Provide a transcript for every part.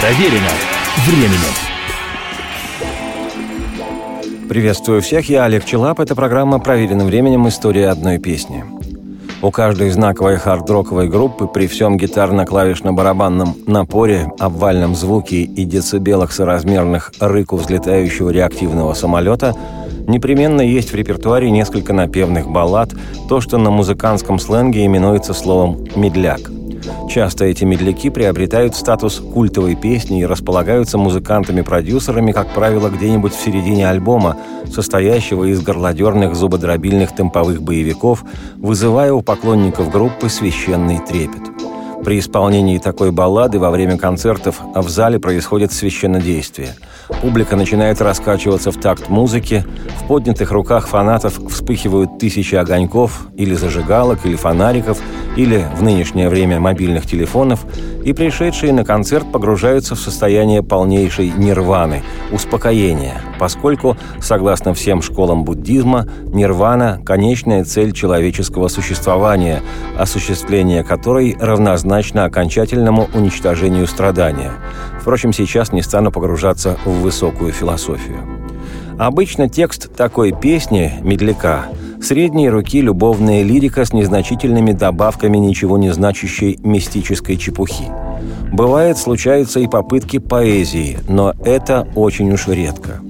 Проверено временем. Приветствую всех, я Олег Челап. Это программа «Проверенным временем. История одной песни». У каждой знаковой хард-роковой группы при всем гитарно-клавишно-барабанном напоре, обвальном звуке и децибелах соразмерных рыку взлетающего реактивного самолета непременно есть в репертуаре несколько напевных баллад, то, что на музыкантском сленге именуется словом «медляк». Часто эти медляки приобретают статус культовой песни и располагаются музыкантами-продюсерами, как правило, где-нибудь в середине альбома, состоящего из горлодерных зубодробильных темповых боевиков, вызывая у поклонников группы священный трепет. При исполнении такой баллады во время концертов в зале происходит священнодействие. Публика начинает раскачиваться в такт музыки, в поднятых руках фанатов вспыхивают тысячи огоньков или зажигалок, или фонариков, или в нынешнее время мобильных телефонов, и пришедшие на концерт погружаются в состояние полнейшей нирваны, успокоения, поскольку, согласно всем школам буддизма, нирвана – конечная цель человеческого существования, осуществление которой равнозначно окончательному уничтожению страдания. Впрочем, сейчас не стану погружаться в высокую философию. Обычно текст такой песни «Медляка» средней руки любовная лирика с незначительными добавками ничего не значащей мистической чепухи. Бывает, случаются и попытки поэзии, но это очень уж редко –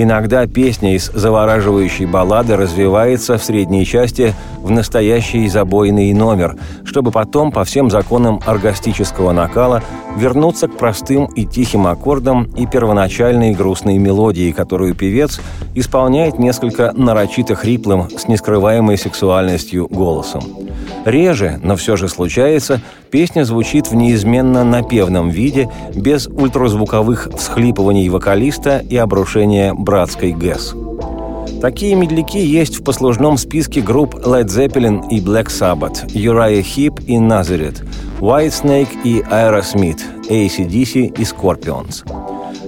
Иногда песня из завораживающей баллады развивается в средней части в настоящий забойный номер, чтобы потом, по всем законам оргастического накала, вернуться к простым и тихим аккордам и первоначальной грустной мелодии, которую певец исполняет несколько нарочито хриплым, с нескрываемой сексуальностью голосом. Реже, но все же случается, песня звучит в неизменно напевном виде, без ультразвуковых всхлипываний вокалиста и обрушения братской ГЭС. Такие медляки есть в послужном списке групп Led Zeppelin и Black Sabbath, Uriah Heep и Nazareth, Whitesnake и Aerosmith, ACDC и Scorpions.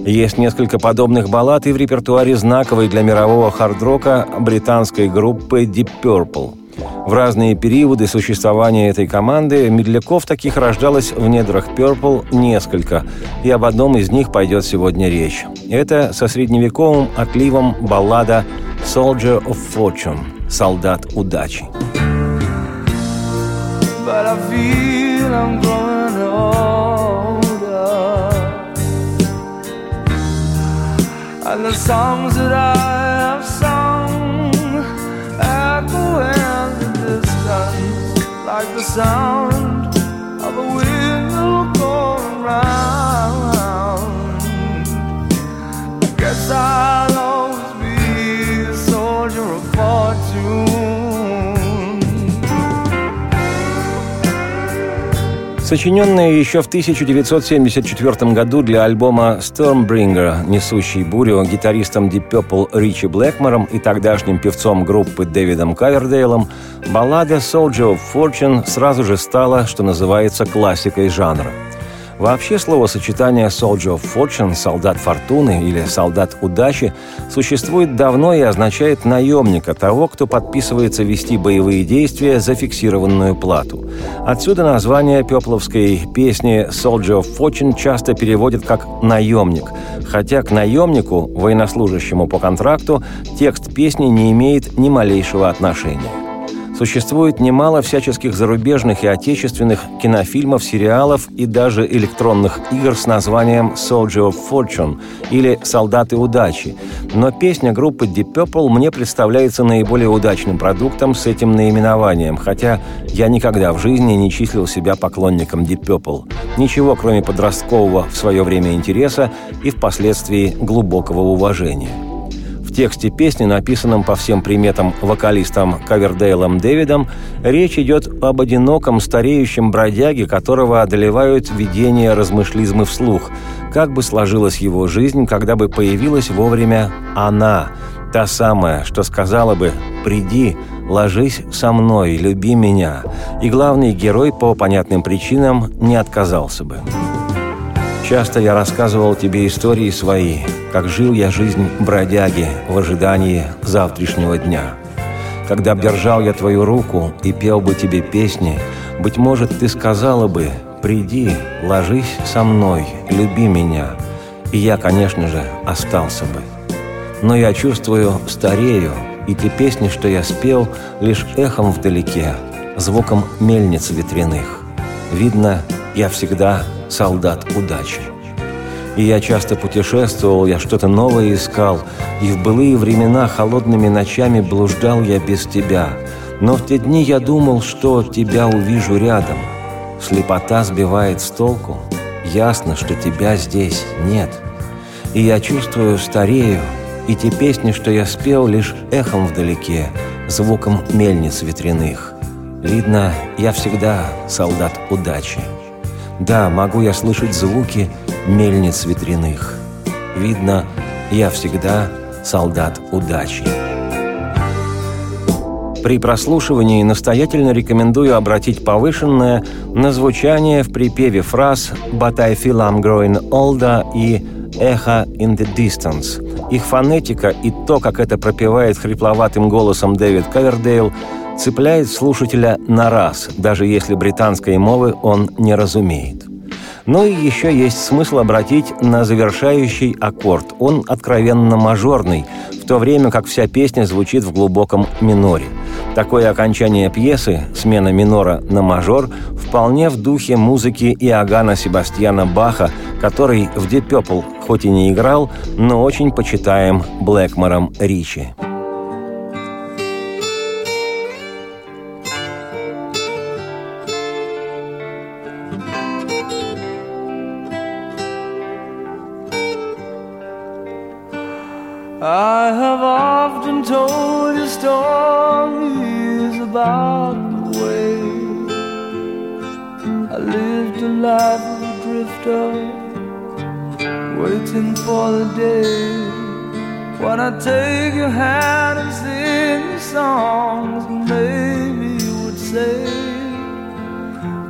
Есть несколько подобных баллад и в репертуаре знаковой для мирового хард-рока британской группы Deep Purple – в разные периоды существования этой команды медляков таких рождалось в недрах Purple несколько, и об одном из них пойдет сегодня речь. Это со средневековым отливом баллада «Soldier of Fortune» – «Солдат удачи». But I feel I'm growing older And the songs that I have sung like the sound of a wheel going round. I guess I'll Сочиненная еще в 1974 году для альбома Stormbringer, несущий бурю гитаристом Deep Purple Ричи Блэкмором и тогдашним певцом группы Дэвидом Кавердейлом, баллада Soldier of Fortune сразу же стала, что называется, классикой жанра – Вообще словосочетание «soldier of fortune» – «солдат фортуны» или «солдат удачи» существует давно и означает наемника, того, кто подписывается вести боевые действия за фиксированную плату. Отсюда название пепловской песни «soldier of fortune» часто переводят как «наемник», хотя к наемнику, военнослужащему по контракту, текст песни не имеет ни малейшего отношения. Существует немало всяческих зарубежных и отечественных кинофильмов, сериалов и даже электронных игр с названием «Soldier of Fortune» или «Солдаты удачи». Но песня группы Deep Purple мне представляется наиболее удачным продуктом с этим наименованием, хотя я никогда в жизни не числил себя поклонником Deep Purple. Ничего, кроме подросткового в свое время интереса и впоследствии глубокого уважения. В тексте песни, написанном по всем приметам вокалистом Кавердейлом Дэвидом, речь идет об одиноком стареющем бродяге, которого одолевают видения размышлизмы вслух. Как бы сложилась его жизнь, когда бы появилась вовремя она, та самая, что сказала бы «приди, ложись со мной, люби меня», и главный герой по понятным причинам не отказался бы. Часто я рассказывал тебе истории свои, как жил я жизнь бродяги в ожидании завтрашнего дня. Когда б держал я твою руку и пел бы тебе песни, быть может, ты сказала бы приди, ложись со мной, люби меня, и я, конечно же, остался бы. Но я чувствую, старею, и те песни, что я спел, лишь эхом вдалеке, звуком мельниц ветряных. Видно, я всегда солдат удачи. И я часто путешествовал, я что-то новое искал, и в былые времена холодными ночами блуждал я без тебя. Но в те дни я думал, что тебя увижу рядом. Слепота сбивает с толку. Ясно, что тебя здесь нет. И я чувствую, старею, и те песни, что я спел, лишь эхом вдалеке, звуком мельниц ветряных. Видно, я всегда солдат удачи. Да, могу я слышать звуки мельниц ветряных. Видно, я всегда солдат удачи. При прослушивании настоятельно рекомендую обратить повышенное на звучание в припеве фраз «But I feel I'm growing older» и «Echo in the distance». Их фонетика и то, как это пропевает хрипловатым голосом Дэвид Кавердейл, цепляет слушателя на раз, даже если британской мовы он не разумеет. Но и еще есть смысл обратить на завершающий аккорд. Он откровенно мажорный, в то время как вся песня звучит в глубоком миноре. Такое окончание пьесы, смена минора на мажор, вполне в духе музыки Иоганна Себастьяна Баха, который в Deep Purple хоть и не играл, но очень почитаем Блэкмором Ричи. I have often told you stories about the way I lived a life of a drifter, waiting for the day when I take your hand and sing songs. Maybe you would say,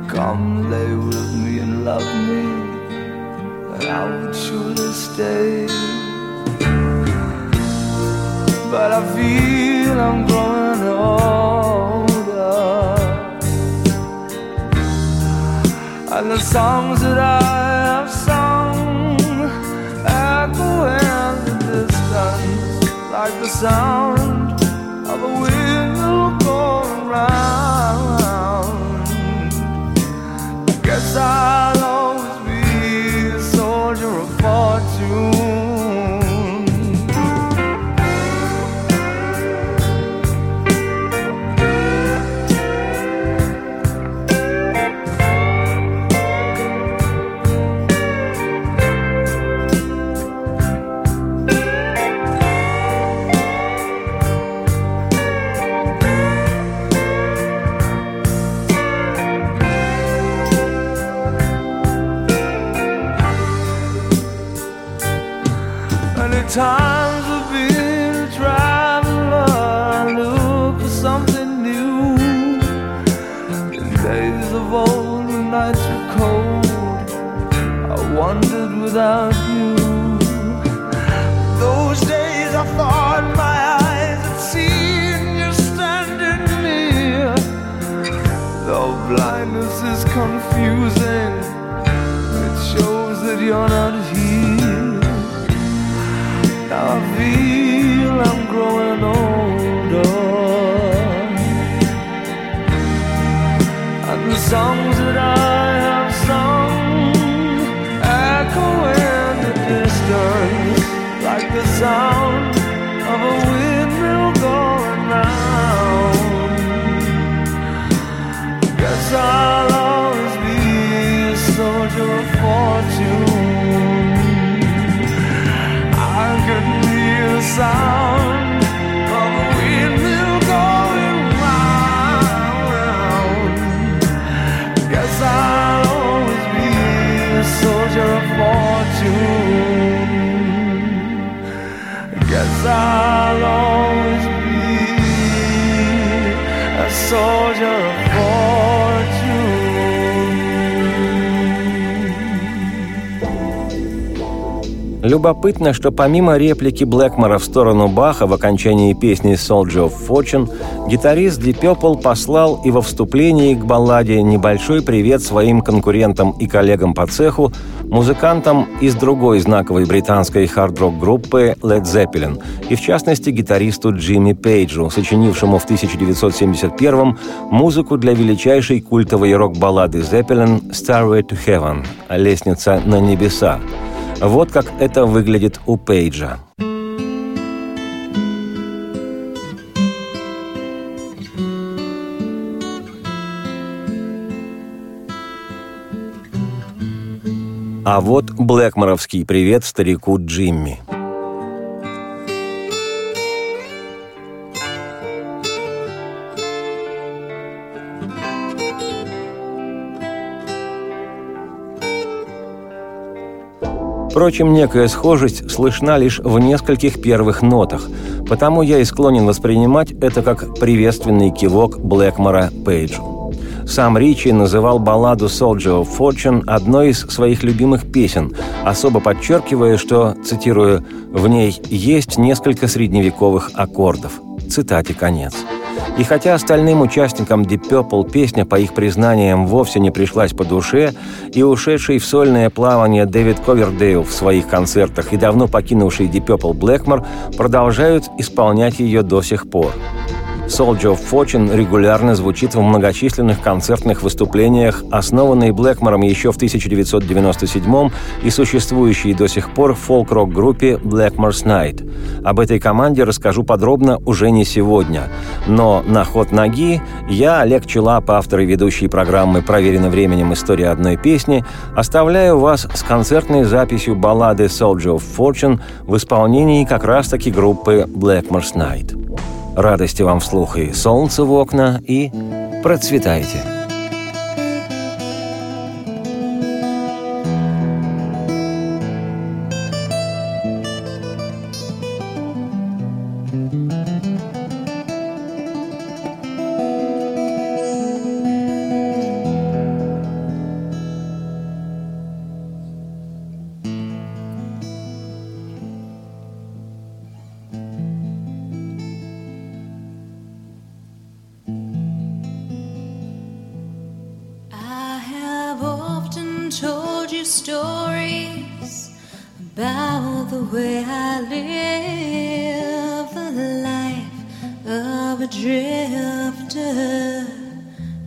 Come lay with me and love me, and I would surely stay but I feel I'm growing older. And the songs that I have sung echo in the distance like the sound without you. Those days I thought my eyes had seen you standing near. Though blindness is confusing, it shows that you're not the sound of a windmill going round. Guess I'll always be a soldier of fortune. I could hear the sound side. Любопытно, что помимо реплики Блэкмора в сторону Баха в окончании песни «Soldier of Fortune», гитарист Deep Purple послал и во вступлении к балладе небольшой привет своим конкурентам и коллегам по цеху, музыкантам из другой знаковой британской хард-рок группы Led Zeppelin, и в частности гитаристу Джимми Пейджу, сочинившему в 1971 музыку для величайшей культовой рок-баллады Zeppelin «Starway to Heaven» – «Лестница на небеса», вот как это выглядит у Пейджа. А вот Блэкморовский привет старику Джимми. Впрочем, некая схожесть слышна лишь в нескольких первых нотах, потому я и склонен воспринимать это как приветственный кивок Блэкмора Пейджу. Сам Ричи называл балладу «Soldier of Fortune» одной из своих любимых песен, особо подчеркивая, что, цитирую, «в ней есть несколько средневековых аккордов». Цитате конец. И хотя остальным участникам Deep Purple песня, по их признаниям, вовсе не пришлась по душе, и ушедший в сольное плавание Дэвид Ковердейл в своих концертах и давно покинувший Deep Purple Блэкмор продолжают исполнять ее до сих пор. Soldier of Fortune регулярно звучит в многочисленных концертных выступлениях, основанной Блэкмором еще в 1997 и существующей до сих пор фолк-рок-группе Blackmore's Night. Об этой команде расскажу подробно уже не сегодня. Но на ход ноги я, Олег Челап, автор и ведущий программы «Проверено временем. История одной песни», оставляю вас с концертной записью баллады Soldier of Fortune в исполнении как раз-таки группы Blackmore's Night. Радости вам вслух и солнце в окна, и процветайте! stories about the way I live the life of a drifter,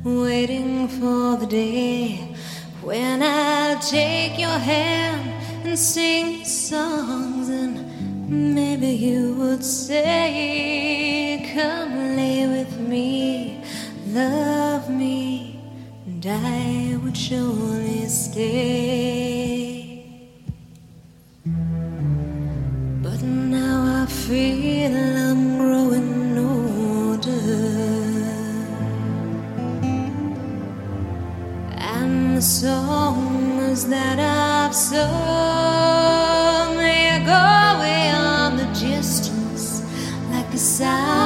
waiting for the day when I'll take your hand and sing songs, and maybe you would say, Come lay with me, love me, and I would surely stay. beside.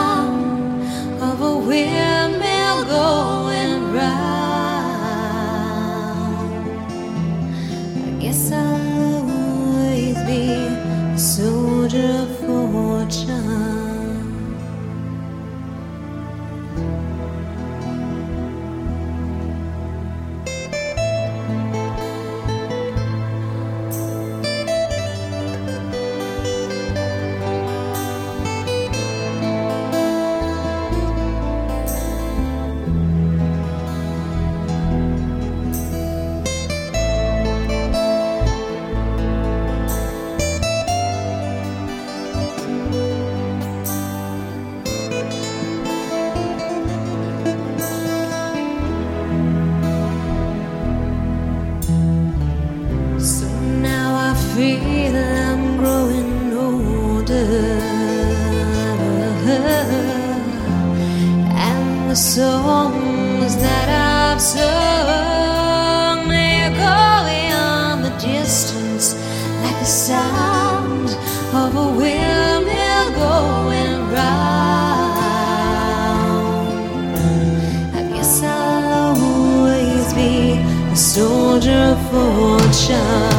the songs that I've sung echoing on the distance like the sound of a windmill going round. I guess I'll always be a soldier of fortune.